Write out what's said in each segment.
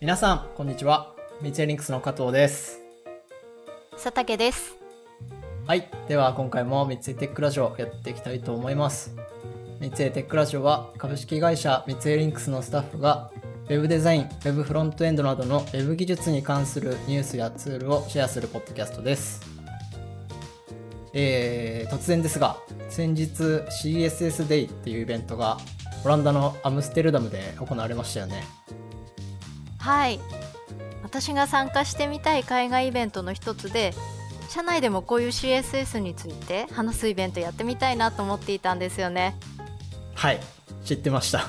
皆さん、こんにちは。三井リンクスの加藤です。佐竹です。はい。では、今回も三井テックラジオやっていきたいと思います。三井テックラジオは、株式会社三井リンクスのスタッフが、ウェブデザイン、ウェブフロントエンドなどのウェブ技術に関するニュースやツールをシェアするポッドキャストです。えー、突然ですが、先日 CSS Day っていうイベントが、オランダのアムステルダムで行われましたよね。はい。私が参加してみたい海外イベントの一つで、社内でもこういう CSS について話すイベントやってみたいなと思っていたんですよね。はい、知ってました。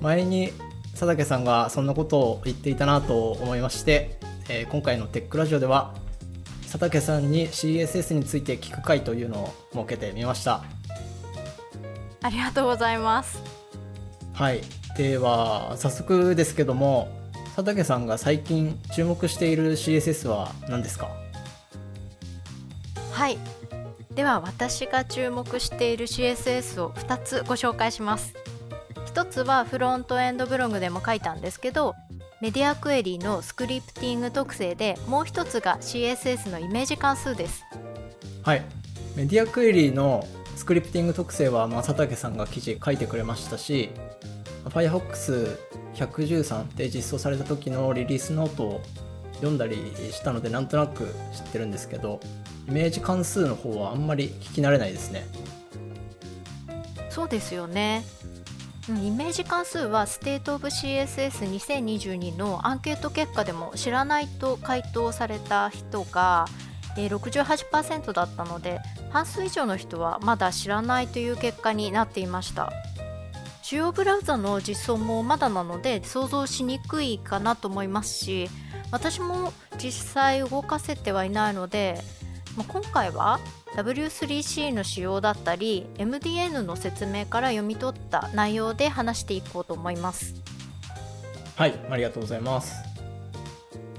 前に佐竹さんがそんなことを言っていたなと思いまして、えー今回のテックラジオでは佐竹さんに CSS について聞く会というのを設けてみました。ありがとうございます。はい、では早速ですけども佐竹さんが最近注目している CSS は何ですか？はい。では私が注目している CSS を2つご紹介します。一つはフロントエンドブログでも書いたんですけど、メディアクエリのスクリプティング特性でもう一つが CSS のイメージ関数です。はい、メディアクエリのスクリプティング特性は、まあ、佐竹さんが記事書いてくれましたし Firefox 113で実装された時のリリースノートを読んだりしたのでなんとなく知ってるんですけどイメージ関数の方はあんまり聞き慣れないですねそうですよね。イメージ関数は State of CSS2022 のアンケート結果でも知らないと回答された人が68%だったので半数以上の人はまだ知らないという結果になっていました主要ブラウザの実装もまだなので想像しにくいかなと思いますし私も実際動かせてはいないので、まあ今回は W3C の仕様だったり MDN の説明から読み取った内容で話していこうと思います。はいありがとうございます、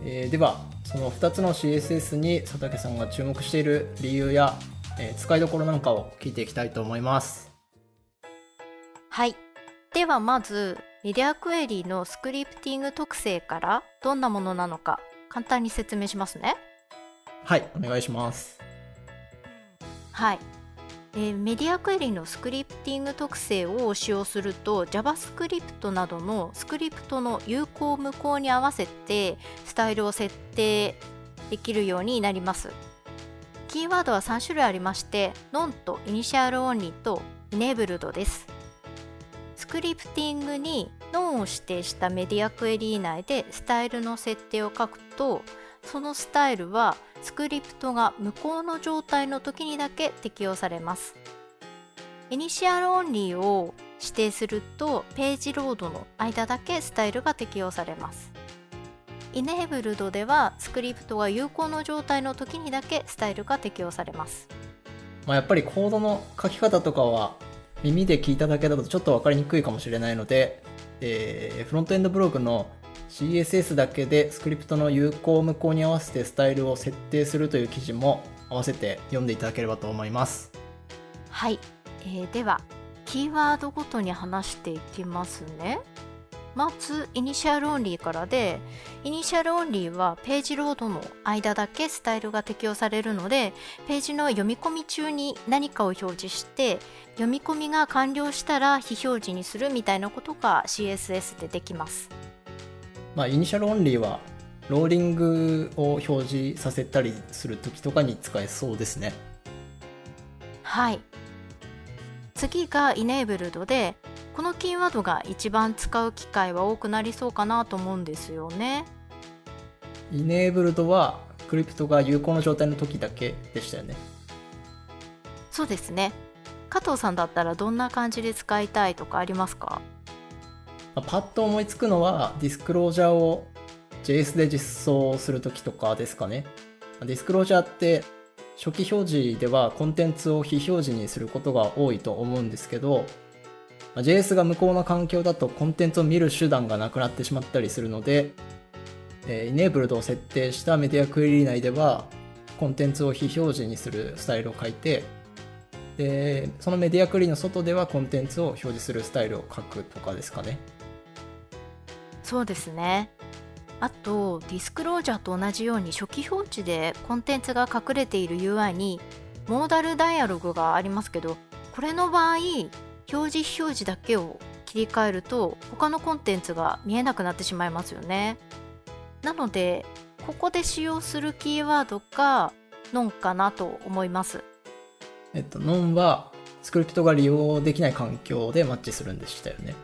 えーではその2つの CSS に佐竹さんが注目している理由や、えー使いどころなんかを聞いていきたいと思います。はいではまずメディアクエリのスクリプティング特性からどんなものなのか簡単に説明しますね。はいお願いします。はい、えーメディアクエリのスクリプティング特性を使用すると JavaScript などのスクリプトの有効無効に合わせてスタイルを設定できるようになります。キーワードは3種類ありまして Non と Initial Only と Enabled ですスクリプティングに Non を指定したメディアクエリー内でスタイルの設定を書くとそのスタイルはスクリプトが無効の状態の時にだけ適用されます。イニシアルオンリーを指定するとページロードの間だけスタイルが適用されます。イネーブルドではスクリプトが有効の状態の時にだけスタイルが適用されます。まあ、やっぱりコードの書き方とかは耳で聞いただけだとちょっと分かりにくいかもしれないので、えーフロントエンドブログの CSS だけでスクリプトの有効無効に合わせてスタイルを設定するという記事も合わせて読んでいただければと思います。はい、えーではキーワードごとに話していきますね。まず initial-only からで initial-only はページロードの間だけスタイルが適用されるのでページの読み込み中に何かを表示して読み込みが完了したら非表示にするみたいなことが CSS でできます。まあ、 initial-only はローディングを表示させたりするときとかに使えそうですね。はい次が Enabled でこのキーワードが一番使う機会は多くなりそうかなと思うんですよね。Enabled はスクリプトが有効な状態の時だけでしたよね。そうですね。加藤さんだったらどんな感じで使いたいとかありますか？まあパッと思いつくのはディスクロージャーを JS で実装するときとかですかね。ディスクロージャーって初期表示ではコンテンツを非表示にすることが多いと思うんですけど、ま JS が無効な環境だとコンテンツを見る手段がなくなってしまったりするので、えー Enabled を設定したメディアクエリ内ではコンテンツを非表示にするスタイルを書いてでそのメディアクエリの外ではコンテンツを表示するスタイルを書くとかですかね。そうですね。あとディスクロージャーと同じように初期表示でコンテンツが隠れている UI にモーダルダイアログがありますけどこれの場合表示表示だけを切り替えると他のコンテンツが見えなくなってしまいますよね。なのでここで使用するキーワードがノンかなと思います。えっと、ノンはスクリプトが利用できない環境でマッチするんでしたよね。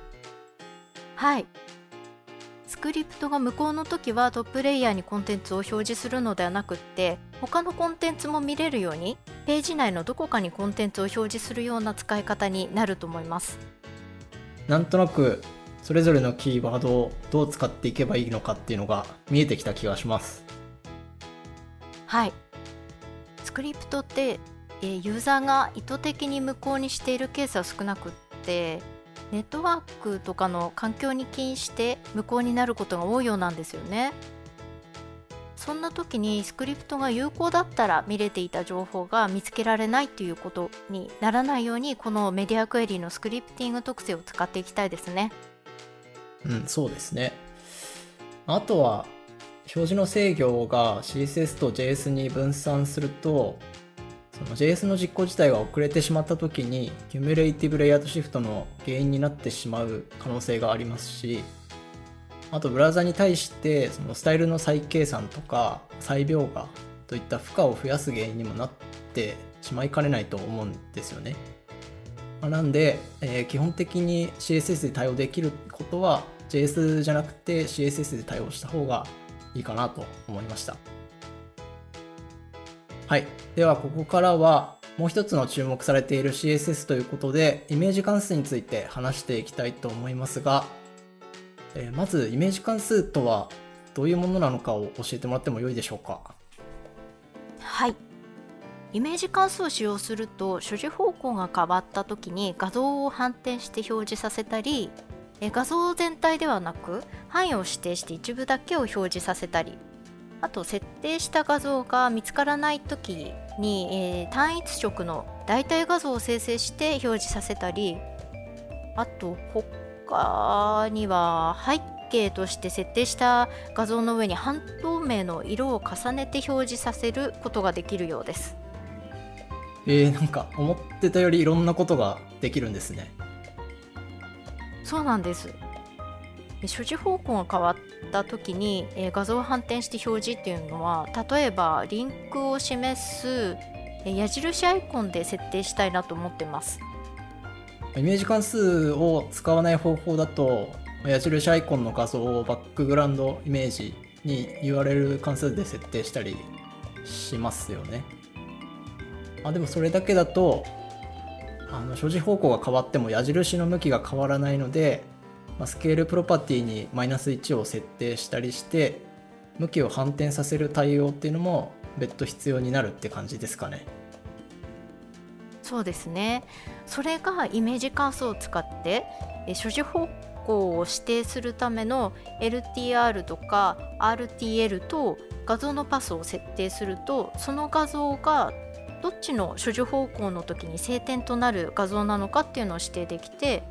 はい。スクリプトが無効の時はトップレイヤーにコンテンツを表示するのではなくって他のコンテンツも見れるようにページ内のどこかにコンテンツを表示するような使い方になると思います。なんとなくそれぞれのキーワードをどう使っていけばいいのかっていうのが見えてきた気がします。はい。スクリプトってえーユーザーが意図的に無効にしているケースは少なくってネットワークとかの環境に起因して無効になることが多いようなんですよねそんな時にスクリプトが有効だったら見れていた情報が見つけられないということにならないようにこのメディアクエリのスクリプティング特性を使っていきたいですねうん、そうですね。あとは、表示の制御が CSS と JS に分散すると、その JS の実行自体が遅れてしまった時に、キュミュレイティブレイアウトシフトの原因になってしまう可能性がありますし、あとブラウザに対してそのスタイルの再計算とか再描画といった負荷を増やす原因にもなってしまいかねないと思うんですよね。まあなんで、えー基本的に CSS で対応できることは JS じゃなくて CSS で対応した方がいいかなと思いました。はい。では、ここからはもう一つの注目されている CSS ということで、イメージ関数について話していきたいと思いますが、えーまずイメージ関数とはどういうものなのかを教えてもらってもよいでしょうか？はいイメージ関数を使用すると所持方向が変わった時に画像を反転して表示させたり画像全体ではなく範囲を指定して一部だけを表示させたりあと設定した画像が見つからない時に、えー単一色の代替画像を生成して表示させたりあと他には背景として設定した画像の上に半透明の色を重ねて表示させることができるようです。えー、なんか思ってたよりいろんなことができるんですね。そうなんです。で所持方向が変わった時に、えー画像を反転して表示っていうのは例えばリンクを示すえー矢印アイコンで設定したいなと思ってますイメージ関数を使わない方法だと矢印アイコンの画像をバックグラウンドイメージに URL 関数で設定したりしますよね。あでもそれだけだとあの所持方向が変わっても矢印の向きが変わらないので、まスケールプロパティにマイナス1を設定したりして向きを反転させる対応っていうのも別途必要になるって感じですかね。そうですねそれがイメージ関数を使って所持方向を指定するための LTR とか RTL と画像のパスを設定するとその画像がどっちの所持方向の時に晴天となる画像なのかっていうのを指定できて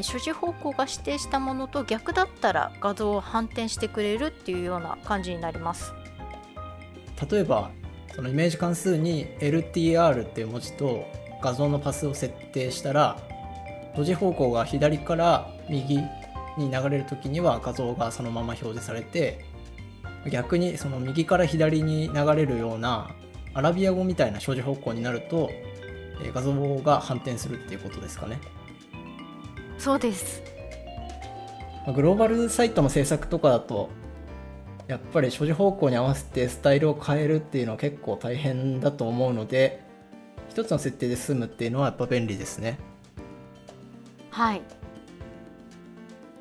所持方向が指定したものと逆だったら画像を反転してくれるっていうような感じになります。例えばそのイメージ関数に LTR っていう文字と画像のパスを設定したら文字方向が左から右に流れる時には画像がそのまま表示されて逆にその右から左に流れるようなアラビア語みたいな表示方向になるとえー画像が反転するっていうことですかね。そうですまあグローバルサイトの制作とかだとやっぱり所持方向に合わせてスタイルを変えるっていうのは結構大変だと思うので一つの設定で済むっていうのはやっぱ便利ですねはい。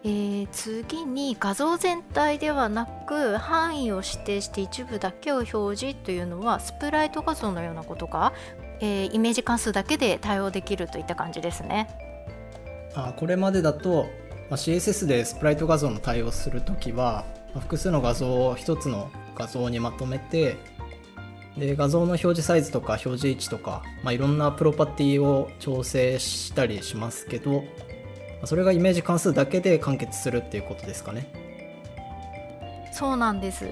えー次に画像全体ではなく範囲を指定して一部だけを表示というのはスプライト画像のようなことが、えーイメージ関数だけで対応できるといった感じですね。あこれまでだと、まあ CSS でスプライト画像の対応するときは、まあ複数の画像を一つの画像にまとめてで画像の表示サイズとか表示位置とか、まあ、いろんなプロパティを調整したりしますけどそれがイメージ関数だけで完結するっていうことですかね。そうなんです。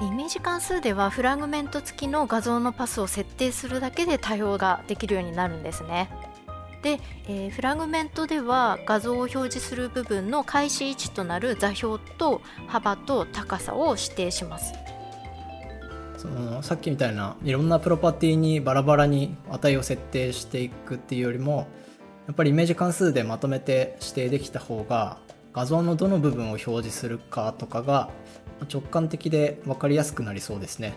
イメージ関数ではフラグメント付きの画像のパスを設定するだけで対応ができるようになるんですね。で、えー、フラグメントでは画像を表示する部分の開始位置となる座標と幅と高さを指定しますそのさっきみたいないろんなプロパティにバラバラに値を設定していくっていうよりもやっぱりイメージ関数でまとめて指定できた方が画像のどの部分を表示するかとかが直感的で分かりやすくなりそうですね。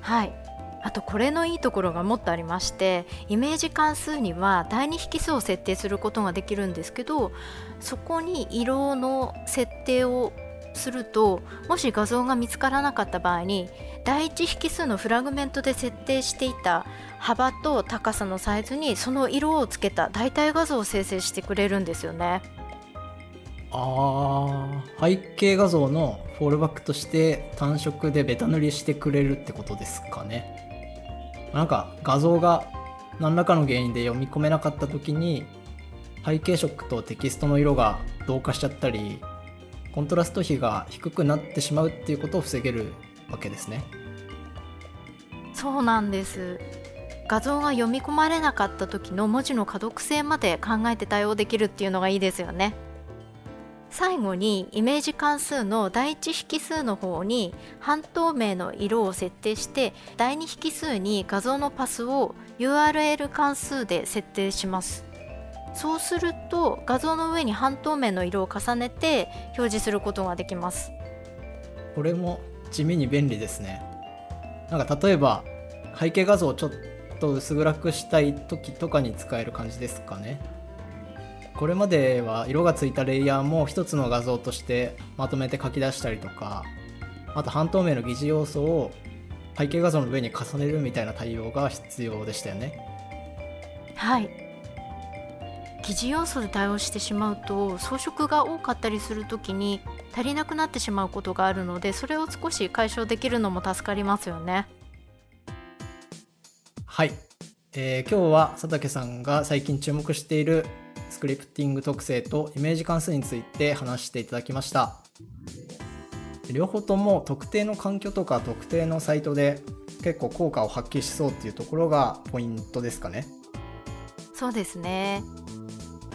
はいあとこれのいいところがもっとありましてイメージ関数には第2引数を設定することができるんですけどそこに色の設定をするともし画像が見つからなかった場合に第1引数のフラグメントで設定していた幅と高さのサイズにその色をつけた代替画像を生成してくれるんですよね。あ背景画像のフォールバックとして単色でベタ塗りしてくれるってことですかね。なんか画像が何らかの原因で読み込めなかった時に背景色とテキストの色が同化しちゃったりコントラスト比が低くなってしまうっていうことを防げるわけですね。そうなんです画像が読み込まれなかった時の文字の可読性まで考えて対応できるっていうのがいいですよね。最後にイメージ関数の第1引数の方に半透明の色を設定して第2引数に画像のパスを URL 関数で設定します。そうすると画像の上に半透明の色を重ねて表示することができます。これも地味に便利ですね。なんか例えば背景画像をちょっと薄暗くしたい時とかに使える感じですかね。これまでは色がついたレイヤーも一つの画像としてまとめて書き出したりとかあと半透明の疑似要素を背景画像の上に重ねるみたいな対応が必要でしたよね。はい。疑似要素で対応してしまうと装飾が多かったりする時に足りなくなってしまうことがあるのでそれを少し解消できるのも助かりますよね。はい、えー、今日は佐竹さんが最近注目しているスクリプティング特性とイメージ関数について話していただきました。両方とも特定の環境とか特定のサイトで結構効果を発揮しそうっていうところがポイントですかね。そうですね。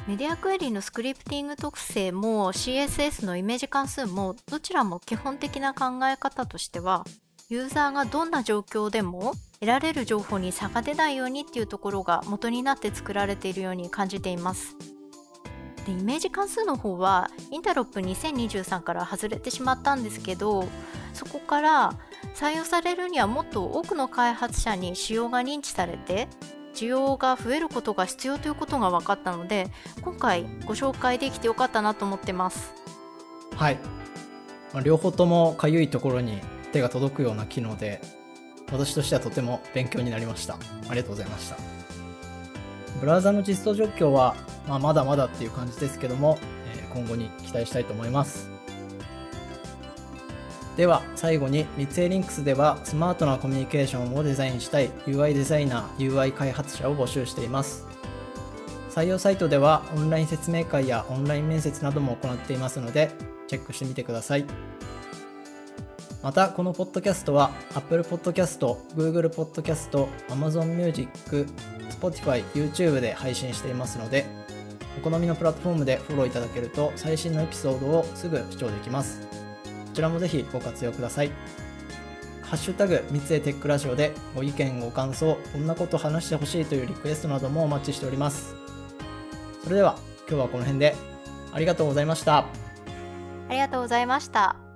メディアクエリのスクリプティング特性も CSS のイメージ関数もどちらも基本的な考え方としてはユーザーがどんな状況でも得られる情報に差が出ないようにっていうところが元になって作られているように感じています。でイメージ関数の方はインタロップ2023から外れてしまったんですけどそこから採用されるにはもっと多くの開発者に仕様が認知されて需要が増えることが必要ということが分かったので今回ご紹介できてよかったなと思ってますはい両方ともかゆいところに手が届くような機能で私としてはとても勉強になりました。ありがとうございました。ブラウザの実装状況は、まあ、まだまだっていう感じですけども、え今後に期待したいと思います。では最後に三井リンクスではスマートなコミュニケーションをデザインしたい UI デザイナー UI 開発者を募集しています。採用サイトではオンライン説明会やオンライン面接なども行っていますのでチェックしてみてください。またこのポッドキャストは Apple Podcast、Google Podcast、Amazon Music、Spotify、YouTube で配信していますのでお好みのプラットフォームでフォローいただけると最新のエピソードをすぐ視聴できますこちらもぜひご活用ください。ハッシュタグ三井テックラジオでご意見ご感想、こんなこと話してほしいというリクエストなどもお待ちしております。それでは今日はこの辺でありがとうございました。ありがとうございました。